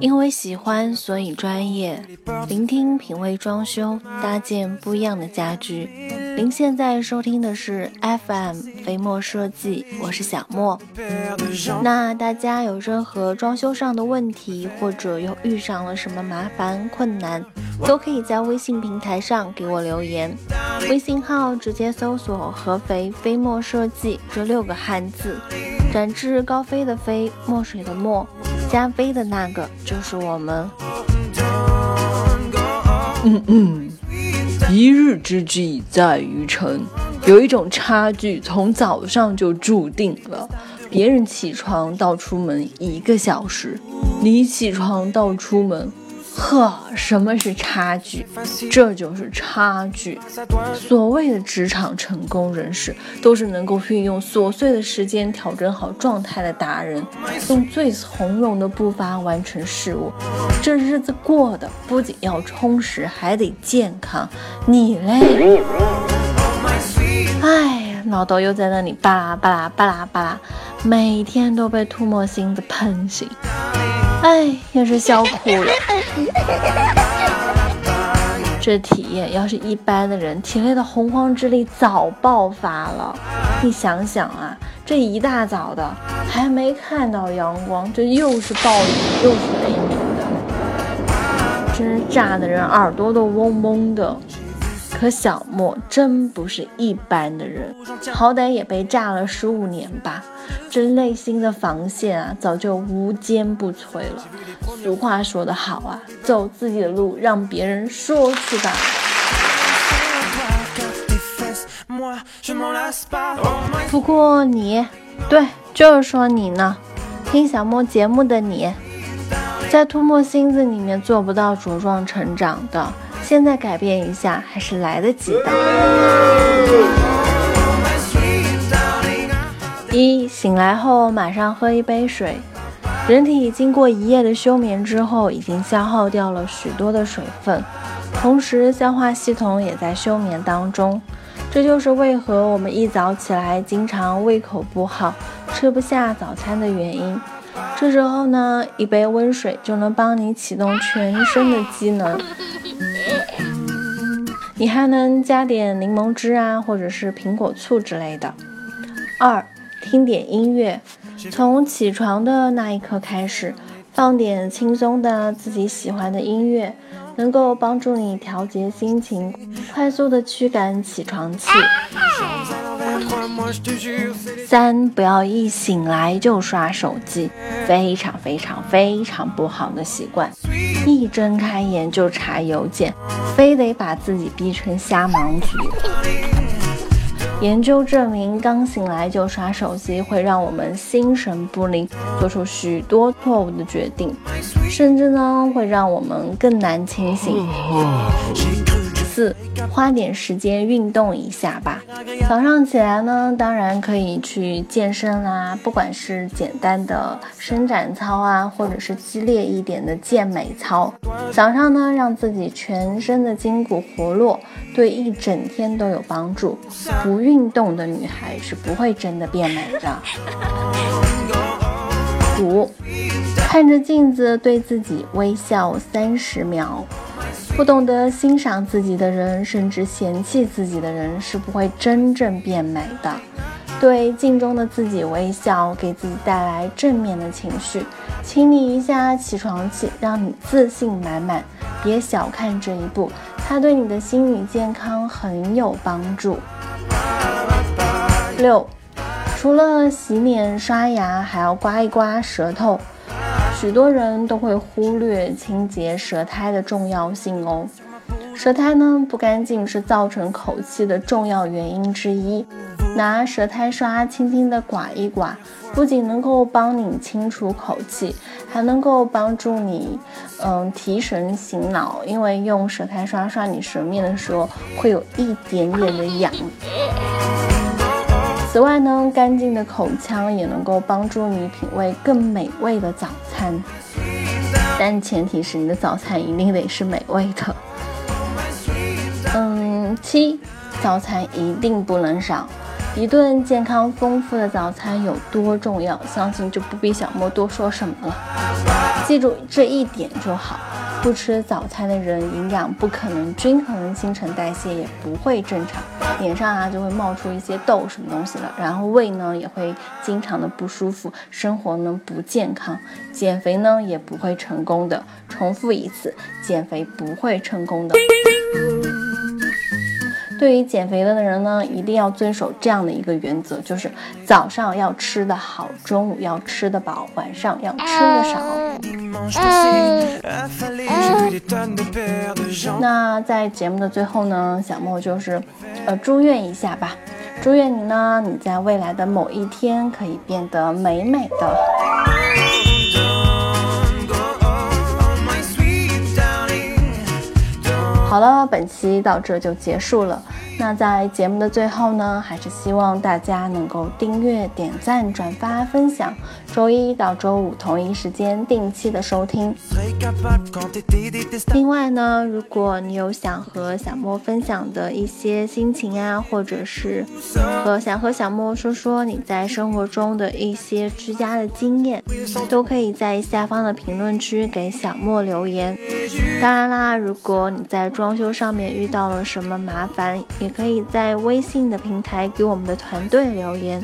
因为喜欢，所以专业。聆听品味装修，搭建不一样的家居。您现在收听的是 FM 飞墨设计，我是小莫。那大家有任何装修上的问题，或者又遇上了什么麻烦困难，都可以在微信平台上给我留言。微信号直接搜索“合肥飞墨设计”这六个汉字，展翅高飞的飞，墨水的墨。加菲的那个就是我们。嗯嗯，一日之计在于晨，有一种差距从早上就注定了。别人起床到出门一个小时，你起床到出门。呵，什么是差距？这就是差距。所谓的职场成功人士，都是能够运用琐碎的时间调整好状态的达人，用最从容的步伐完成事物。这日子过得不仅要充实，还得健康。你嘞？哎，老豆又在那里巴拉巴拉巴拉巴拉，每天都被吐沫星子喷醒。哎，也是笑哭了。这体验要是一般的人，体内的洪荒之力早爆发了。你想想啊，这一大早的，还没看到阳光，这又是暴雨又是雷鸣的，真是炸的人耳朵都嗡嗡的。可小莫真不是一般的人，好歹也被炸了十五年吧，这内心的防线啊，早就无坚不摧了。俗话说得好啊，走自己的路，让别人说去吧。不过你，对，就是说你呢，听小莫节目的你，在吐沫星子里面做不到茁壮成长的。现在改变一下还是来得及的。一醒来后马上喝一杯水，人体经过一夜的休眠之后，已经消耗掉了许多的水分，同时消化系统也在休眠当中。这就是为何我们一早起来经常胃口不好，吃不下早餐的原因。这时候呢，一杯温水就能帮你启动全身的机能。你还能加点柠檬汁啊，或者是苹果醋之类的。二，听点音乐，从起床的那一刻开始，放点轻松的自己喜欢的音乐，能够帮助你调节心情，快速的驱赶起床气。三，不要一醒来就刷手机，非常非常非常不好的习惯。一睁开眼就查邮件，非得把自己逼成瞎忙局。研究证明，刚醒来就刷手机会让我们心神不宁，做出许多错误的决定，甚至呢会让我们更难清醒。四，花点时间运动一下吧。早上起来呢，当然可以去健身啦，不管是简单的伸展操啊，或者是激烈一点的健美操。早上呢，让自己全身的筋骨活络，对一整天都有帮助。不运动的女孩是不会真的变美的。五，看着镜子对自己微笑三十秒。不懂得欣赏自己的人，甚至嫌弃自己的人，是不会真正变美的。对镜中的自己微笑，给自己带来正面的情绪，清理一下起床气，让你自信满满。别小看这一步，它对你的心理健康很有帮助。六，除了洗脸刷牙，还要刮一刮舌头。许多人都会忽略清洁舌苔的重要性哦。舌苔呢不干净是造成口气的重要原因之一。拿舌苔刷轻轻的刮一刮，不仅能够帮你清除口气，还能够帮助你，嗯，提神醒脑。因为用舌苔刷刷你舌面的时候，会有一点点的痒。此外呢，干净的口腔也能够帮助你品味更美味的早餐，但前提是你的早餐一定得是美味的。嗯，七，早餐一定不能少，一顿健康丰富的早餐有多重要，相信就不必小莫多说什么了。记住这一点就好。不吃早餐的人，营养不可能均衡，新陈代谢也不会正常，脸上啊就会冒出一些痘什么东西的，然后胃呢也会经常的不舒服，生活呢不健康，减肥呢也不会成功的。重复一次，减肥不会成功的。对于减肥的人呢，一定要遵守这样的一个原则，就是早上要吃的好，中午要吃得饱，晚上要吃的少。那在节目的最后呢，小莫就是呃祝愿一下吧，祝愿你呢，你在未来的某一天可以变得美美的。好了，本期到这就结束了。那在节目的最后呢，还是希望大家能够订阅、点赞、转发、分享。周一到周五同一时间定期的收听。另外呢，如果你有想和小莫分享的一些心情啊，或者是和想和小莫说说你在生活中的一些居家的经验，都可以在下方的评论区给小莫留言。当然啦，如果你在装修上面遇到了什么麻烦，也可以在微信的平台给我们的团队留言，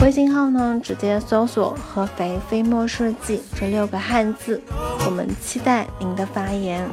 微信号呢直接搜索“合肥飞墨设计”这六个汉字，我们期待您的发言。